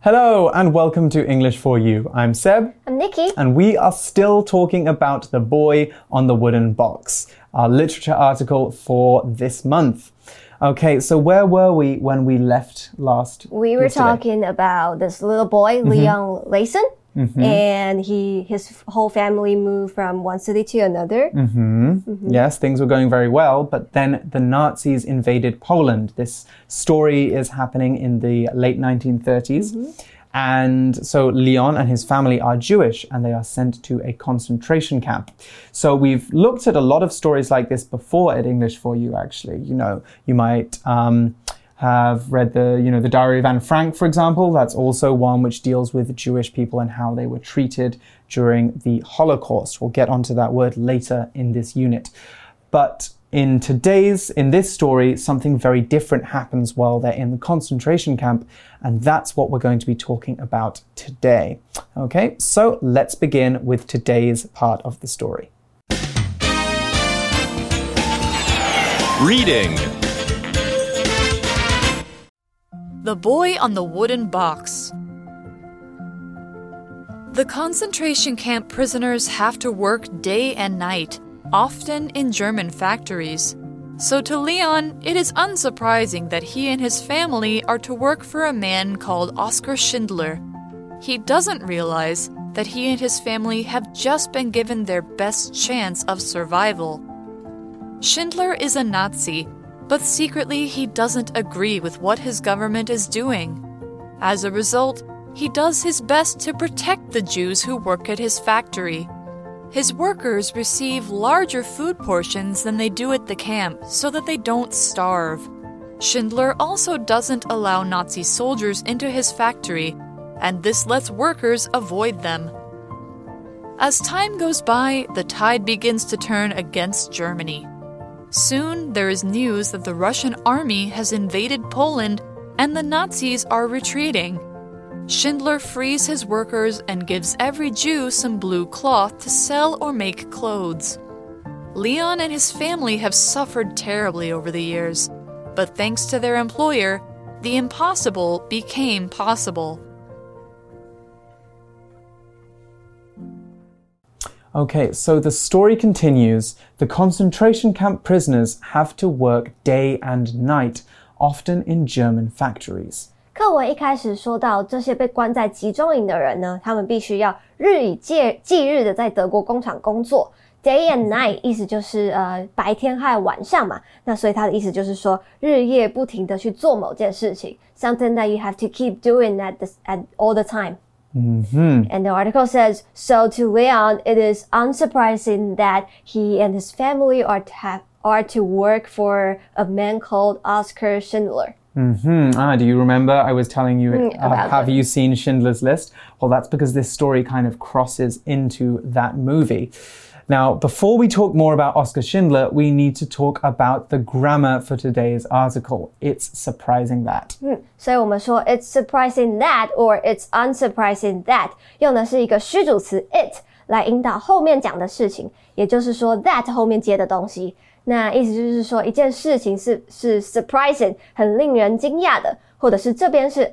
Hello and welcome to English for You. I'm Seb. I'm Nikki. And we are still talking about The Boy on the Wooden Box, our literature article for this month. Okay, so where were we when we left last? We were yesterday? talking about this little boy, Mm-hmm. Leon Leyson. And he, his whole family moved from one city to another. Mm-hmm. Yes, things were going very well, but then the Nazis invaded Poland. This story is happening in the late 1930s. And so Leon and his family are Jewish and they are sent to a concentration camp. So we've looked at a lot of stories like this before at English for You, actually. You know, you might. Um, have read the, you know, the Diary of Anne Frank, for example. That's also one which deals with Jewish people and how they were treated during the Holocaust. We'll get onto that word later in this unit. But in today's, in this story, something very different happens while they're in the concentration camp, and that's what we're going to be talking about today. Okay, so let's begin with today's part of the story. Reading. The Boy on the Wooden Box. The concentration camp prisoners have to work day and night, often in German factories. So to Leon, it is unsurprising that he and his family are to work for a man called Oskar Schindler. He doesn't realize that he and his family have just been given their best chance of survival. Schindler is a Nazi, but secretly he doesn't agree with what his government is doing. As a result, he does his best to protect the Jews who work at his factory. His workers receive larger food portions than they do at the camp so that they don't starve. Schindler also doesn't allow Nazi soldiers into his factory, and this lets workers avoid them. As time goes by, the tide begins to turn against Germany. Soon there is news that the Russian army has invaded Poland and the Nazis are retreating. Schindler frees his workers and gives every Jew some blue cloth to sell or make clothes. Leon and his family have suffered terribly over the years, but thanks to their employer, the impossible became possible. Okay, so the story continues. The concentration camp prisoners have to work day and night, often in German factories. 课文一开始说到，这些被关在集中营的人呢，他们必须要日以继继日的在德国工厂工作。Day and night 意思就是呃白天和晚上嘛，那所以它的意思就是说日夜不停的去做某件事情，something that you have to keep doing at the at all the time. And the article says, so to Leon, it is unsurprising that he and his family are to are to work for a man called Oskar Schindler. Hmm. Ah, do you remember I was telling you, uh, about have it. you seen Schindler's List? Well, that's because this story kind of crosses into that movie. Now, before we talk more about Oskar Schindler, we need to talk about the grammar for today's article. It's surprising that. Hmm. 嗯，所以我们说 it's surprising that or it's unsurprising that 用的是一个虚主词 it 来引导后面讲的事情，也就是说 that 后面接的东西。那意思就是说一件事情是是 surprising 很令人惊讶的，或者是这边是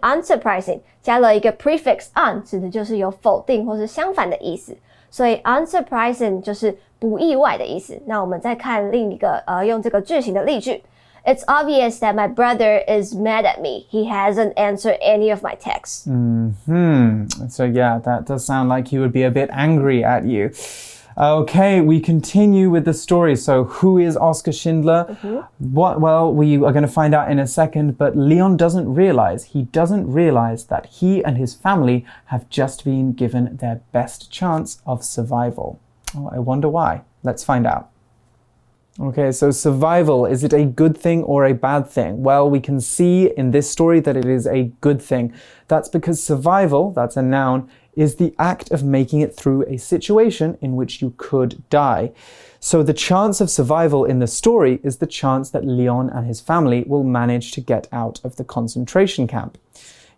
prefix on，指的就是有否定或是相反的意思。所以 unsurprising 就是不意外的意思。那我们再看另一个呃用这个句型的例句。It's obvious that my brother is mad at me. He hasn't answered any of my texts. Hmm. So, yeah, that does sound like he would be a bit angry at you. Uh, okay, we continue with the story. So, who is Oskar Schindler? Mm-hmm. What? Well, we are going to find out in a second. But Leon doesn't realize he doesn't realize that he and his family have just been given their best chance of survival. Oh, I wonder why. Let's find out. Okay, so survival, is it a good thing or a bad thing? Well, we can see in this story that it is a good thing. That's because survival, that's a noun, is the act of making it through a situation in which you could die. So the chance of survival in the story is the chance that Leon and his family will manage to get out of the concentration camp.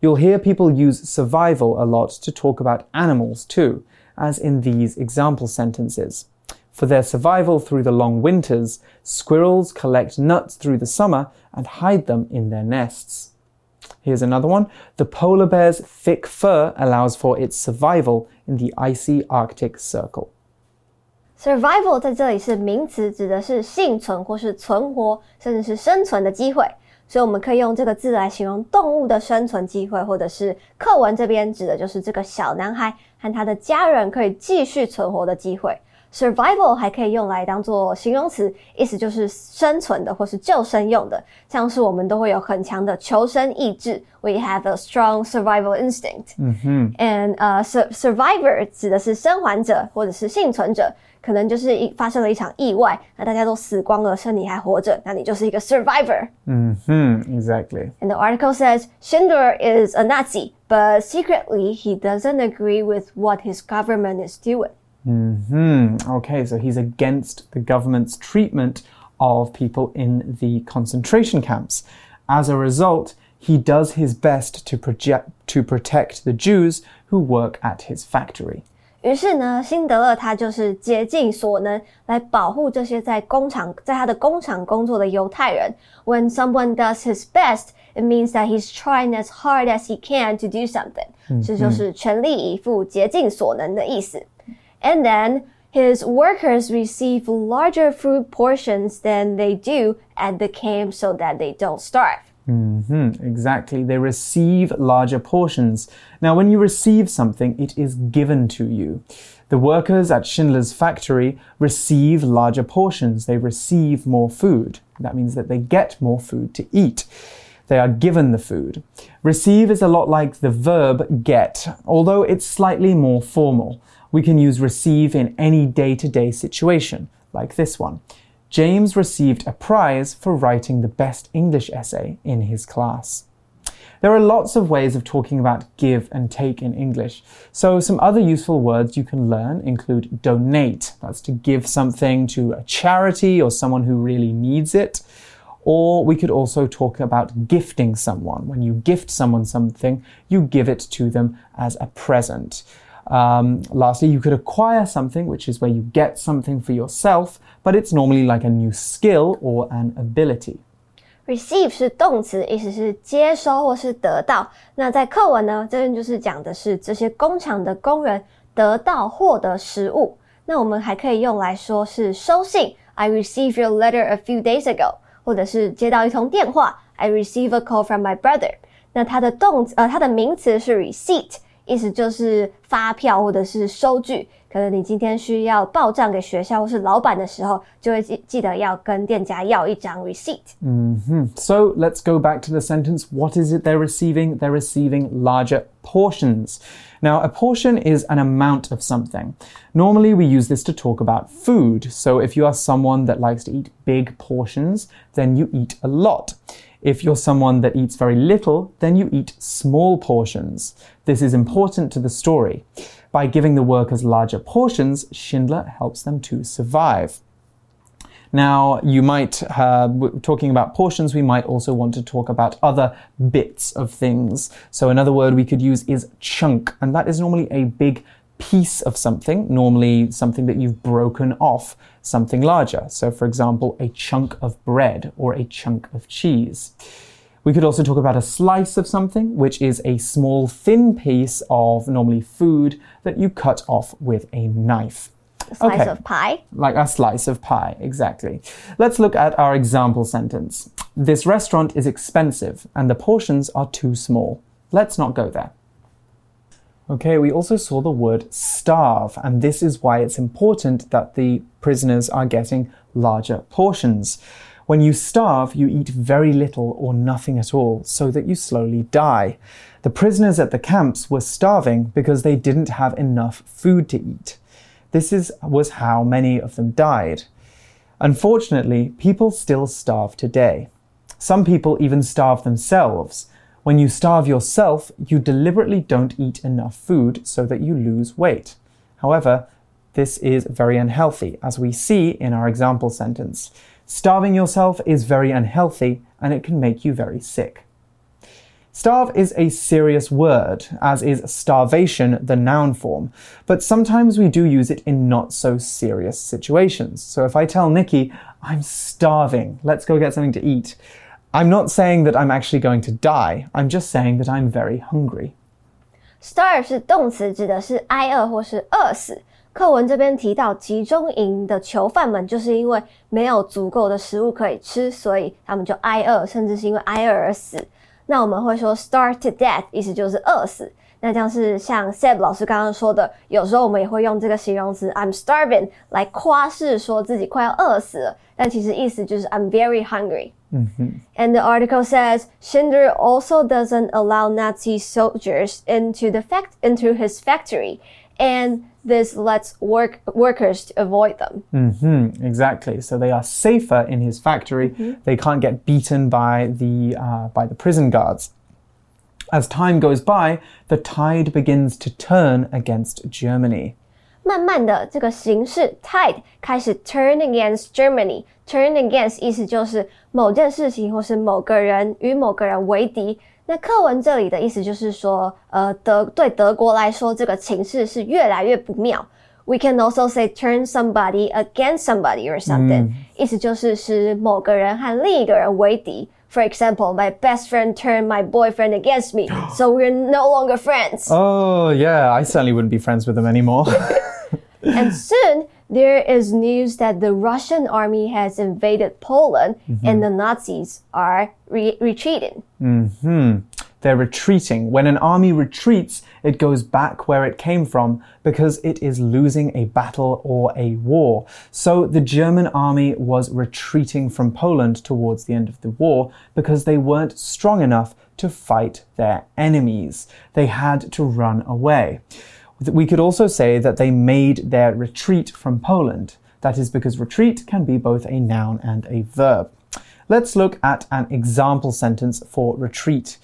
You'll hear people use survival a lot to talk about animals too, as in these example sentences. For their survival through the long winters, squirrels collect nuts through the summer and hide them in their nests. Here's another one. The polar bear's thick fur allows for its survival in the icy Arctic Circle. Survival 在这里是名词，指的是幸存或是存活，甚至是生存的机会。所以我们可以用这个字来形容动物的生存机会，或者是课文这边指的就是这个小男孩和他的家人可以继续存活的机会。 Survival 还可以用来当做形容词，意思就是生存的或是救生用的，像是我们都会有很强的求生意志，We have a strong survival instinct。嗯哼，and 呃、uh, survivor 指的是生还者或者是幸存者，可能就是一发生了一场意外，那大家都死光了，剩你还活着，那你就是一个 survivor。嗯哼，exactly。And the article says Schindler is a Nazi, but secretly he doesn't agree with what his government is doing. Hmm. Okay, so he's against the government's treatment of people in the concentration camps. As a result, he does his best to project to protect the Jews who work at his factory. 于是呢，辛德勒他就是竭尽所能来保护这些在工厂在他的工厂工作的犹太人。When someone does his best, it means that he's trying as hard as he can to do something. 这就是全力以赴、竭尽所能的意思。 And then his workers receive larger food portions than they do at the camp so that they don't starve. Mm -hmm, exactly. They receive larger portions. Now, when you receive something, it is given to you. The workers at Schindler's factory receive larger portions. They receive more food. That means that they get more food to eat. They are given the food. Receive is a lot like the verb get, although it's slightly more formal we can use receive in any day to day situation, like this one. James received a prize for writing the best English essay in his class. There are lots of ways of talking about give and take in English. So some other useful words you can learn include donate. That's to give something to a charity or someone who really needs it. Or we could also talk about gifting someone. When you gift someone something, you give it to them as a present. Um, lastly, you could acquire something, which is where you get something for yourself, but it's normally like a new skill or an ability. Receive 是动词，意思是接收或是得到。那在课文呢，这边就是讲的是这些工厂的工人得到获得食物。那我们还可以用来说是收信，I received your letter a few days ago， 或者是接到一通电话，I receive a call from my brother。那它的动词呃，它的名词是 receipt。意思就是发票或者是收据，可能你今天需要报账给学校或是老板的时候，就会记记得要跟店家要一张 receipt。Mm -hmm. So let's go back to the sentence. What is it they're receiving? They're receiving larger portions. Now, a portion is an amount of something. Normally, we use this to talk about food. So, if you are someone that likes to eat big portions, then you eat a lot. If you're someone that eats very little, then you eat small portions. This is important to the story. By giving the workers larger portions, Schindler helps them to survive. Now, you might, uh, talking about portions, we might also want to talk about other bits of things. So, another word we could use is chunk, and that is normally a big piece of something, normally something that you've broken off, something larger. So, for example, a chunk of bread or a chunk of cheese. We could also talk about a slice of something, which is a small, thin piece of normally food that you cut off with a knife. A slice okay. of pie? Like a slice of pie, exactly. Let's look at our example sentence. This restaurant is expensive and the portions are too small. Let's not go there. Okay, we also saw the word starve, and this is why it's important that the prisoners are getting larger portions. When you starve, you eat very little or nothing at all, so that you slowly die. The prisoners at the camps were starving because they didn't have enough food to eat. This is, was how many of them died. Unfortunately, people still starve today. Some people even starve themselves. When you starve yourself, you deliberately don't eat enough food so that you lose weight. However, this is very unhealthy, as we see in our example sentence. Starving yourself is very unhealthy and it can make you very sick. Starve is a serious word, as is starvation the noun form, but sometimes we do use it in not so serious situations. So if I tell Nikki, I'm starving, let's go get something to eat, I'm not saying that I'm actually going to die. I'm just saying that I'm very hungry. Starve 是动词，指的是挨饿或是饿死。课文这边提到，集中营的囚犯们就是因为没有足够的食物可以吃，所以他们就挨饿，甚至是因为挨饿而死。那我们会说 starve to death，意思就是饿死。那像是像 Seb 老师刚刚说的，有时候我们也会用这个形容词 I'm starving 来夸饰说自己快要饿死了，但其实意思就是 I'm very hungry。And the article says Schindler also doesn't allow Nazi soldiers into the fact into his factory, and this lets work workers to avoid them. hmm exactly. So they are safer in his factory. They can't get beaten by the uh, by the prison guards. As time goes by, the tide begins to turn against Germany. 慢慢的，这个形势 tide 开始 turn against Germany。turn against 意思就是某件事情或是某个人与某个人为敌。那课文这里的意思就是说，呃，德对德国来说，这个情势是越来越不妙。We can also say turn somebody against somebody or something，、意思就是使某个人和另一个人为敌。For example, my best friend turned my boyfriend against me, so we're no longer friends. Oh, yeah, I certainly wouldn't be friends with him anymore. And soon there is news that the Russian army has invaded Poland mm-hmm. and the Nazis are re- retreating. Mm-hmm. They're retreating. When an army retreats, it goes back where it came from because it is losing a battle or a war. So the German army was retreating from Poland towards the end of the war because they weren't strong enough to fight their enemies. They had to run away. We could also say that they made their retreat from Poland. That is because retreat can be both a noun and a verb. Let's look at an example sentence for retreat.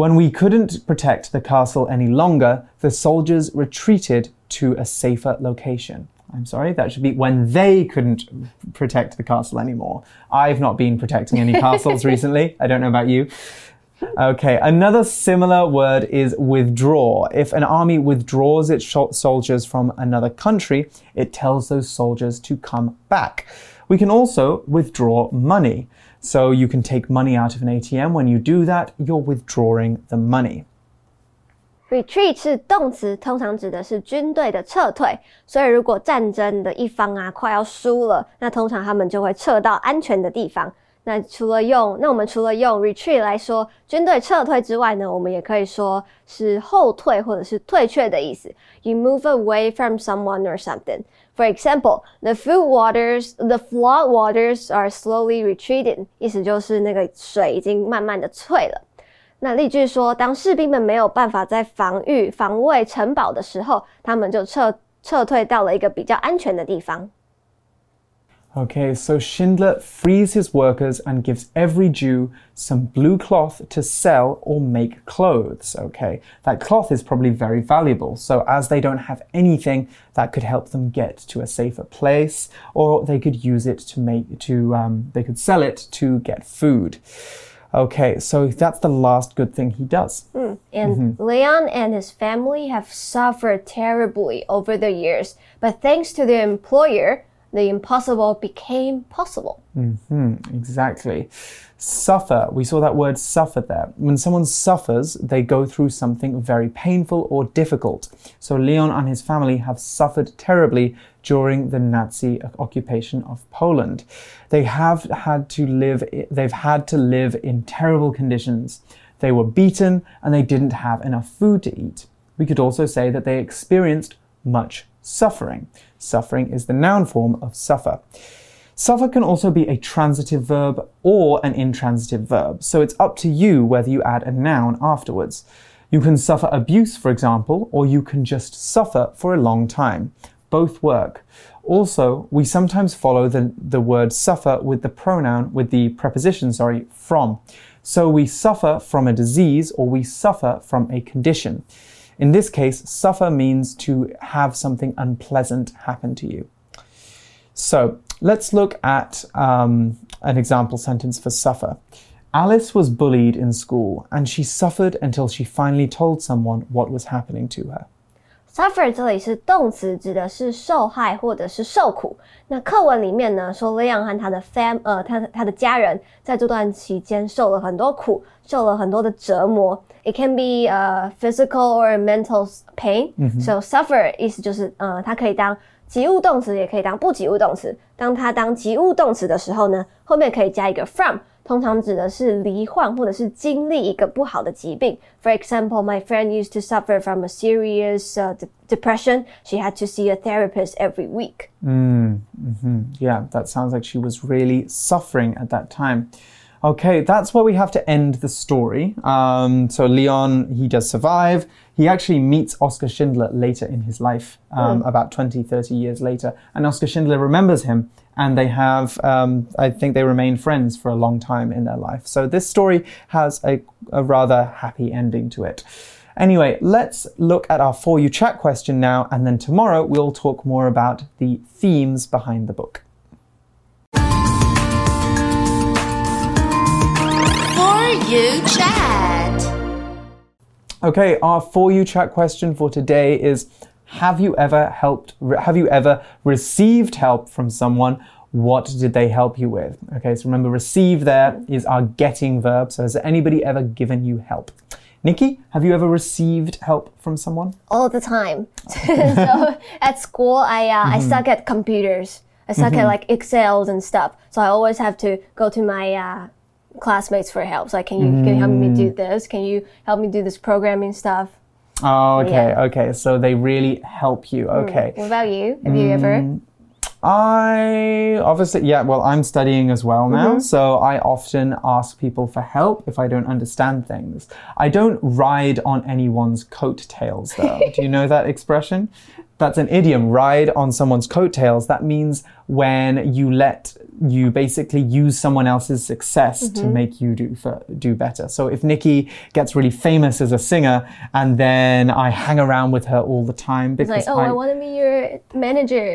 When we couldn't protect the castle any longer, the soldiers retreated to a safer location. I'm sorry, that should be when they couldn't protect the castle anymore. I've not been protecting any castles recently. I don't know about you. Okay, another similar word is withdraw. If an army withdraws its soldiers from another country, it tells those soldiers to come back. We can also withdraw money. So you can take money out of an ATM. When you do that, you're withdrawing the money. Retreat 是动词，通常指的是军队的撤退。所以如果战争的一方啊快要输了，那通常他们就会撤到安全的地方。 那除了用，那我们除了用 retreat 来说军队撤退之外呢，我们也可以说是后退或者是退却的意思。You move away from someone or something. For example, the flood waters, the flood waters are slowly retreating. 意思就是那个水已经慢慢的退了。那例句说，当士兵们没有办法在防御、防卫城堡的时候，他们就撤撤退到了一个比较安全的地方。Okay, so Schindler frees his workers and gives every Jew some blue cloth to sell or make clothes. Okay, that cloth is probably very valuable. So, as they don't have anything, that could help them get to a safer place, or they could use it to make to um, they could sell it to get food. Okay, so that's the last good thing he does. And Leon and his family have suffered terribly over the years, but thanks to their employer, the impossible became possible. Mm-hmm, exactly. Suffer. We saw that word suffer there. When someone suffers, they go through something very painful or difficult. So Leon and his family have suffered terribly during the Nazi occupation of Poland. They have had to live they've had to live in terrible conditions. They were beaten and they didn't have enough food to eat. We could also say that they experienced much suffering. Suffering is the noun form of suffer. Suffer can also be a transitive verb or an intransitive verb, so it's up to you whether you add a noun afterwards. You can suffer abuse, for example, or you can just suffer for a long time. Both work. Also, we sometimes follow the, the word suffer with the pronoun, with the preposition, sorry, from. So we suffer from a disease or we suffer from a condition. In this case, suffer means to have something unpleasant happen to you. So let's look at um, an example sentence for suffer. Alice was bullied in school and she suffered until she finally told someone what was happening to her. Suffer 这里是动词，指的是受害或者是受苦。那课文里面呢，说 Leon 和他的 fam 呃，他他的家人在这段期间受了很多苦，受了很多的折磨。It can be uh physical or mental pain. So suffer 意思就是呃，它可以当及物动词，也可以当不及物动词。当它当及物动词的时候呢，后面可以加一个 from。通常指的是罹患或者是经历一个不好的疾病。For example, my friend used to suffer from a serious uh, depression. She had to see a therapist every week. -hmm. Yeah, that sounds like she was really suffering at that time. Okay, that's where we have to end the story. Um, so Leon, he does survive. He actually meets Oskar Schindler later in his life, um, mm. about 20, 30 years later. And Oskar Schindler remembers him and they have, um, I think they remain friends for a long time in their life. So this story has a, a rather happy ending to it. Anyway, let's look at our For You chat question now, and then tomorrow we'll talk more about the themes behind the book. For You chat. Okay, our For You chat question for today is have you ever helped, have you ever received help from someone? What did they help you with? Okay, so remember, receive there is our getting verb. So has anybody ever given you help? Nikki, have you ever received help from someone? All the time. so at school, I uh, mm -hmm. I suck at computers. I suck mm -hmm. at like Excels and stuff. So I always have to go to my uh, classmates for help. So like, can you can you help me do mm. this? Can you help me do this programming stuff? Oh, okay, yeah. okay. So they really help you. Mm. Okay. Mm. What about you? Have you ever? Mm, I obviously, yeah, well, I'm studying as well now, mm -hmm. so I often ask people for help if I don't understand things. I don't ride on anyone's coattails, though. Do you know that expression? That's an idiom, ride on someone's coattails. That means when you let you basically use someone else's success mm -hmm. to mm-hmm. make you do for, do better. So if Nikki gets really famous as a singer and then I hang around with her all the time because like, oh, I, I want to be your manager,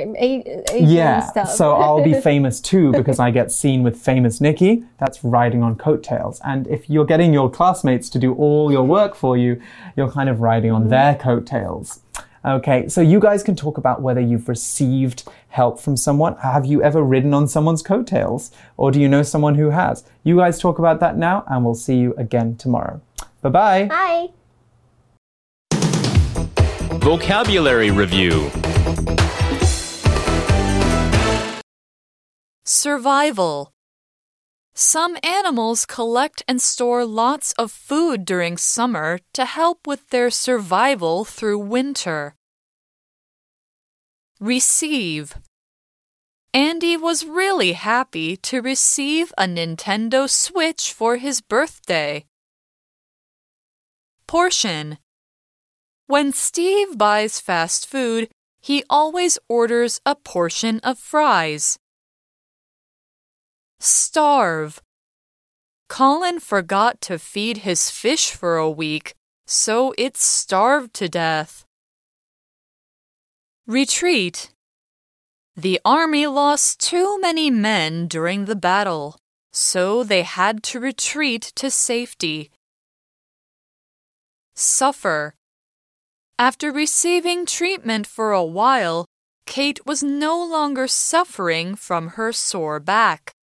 yeah. so I'll be famous too because I get seen with famous Nikki. That's riding on coattails. And if you're getting your classmates to do all your work for you, you're kind of riding on mm -hmm. their coattails. Okay, so you guys can talk about whether you've received help from someone. Have you ever ridden on someone's coattails? Or do you know someone who has? You guys talk about that now, and we'll see you again tomorrow. Bye bye. Bye. Vocabulary Review Survival some animals collect and store lots of food during summer to help with their survival through winter. Receive. Andy was really happy to receive a Nintendo Switch for his birthday. Portion. When Steve buys fast food, he always orders a portion of fries. Starve. Colin forgot to feed his fish for a week, so it starved to death. Retreat. The army lost too many men during the battle, so they had to retreat to safety. Suffer. After receiving treatment for a while, Kate was no longer suffering from her sore back.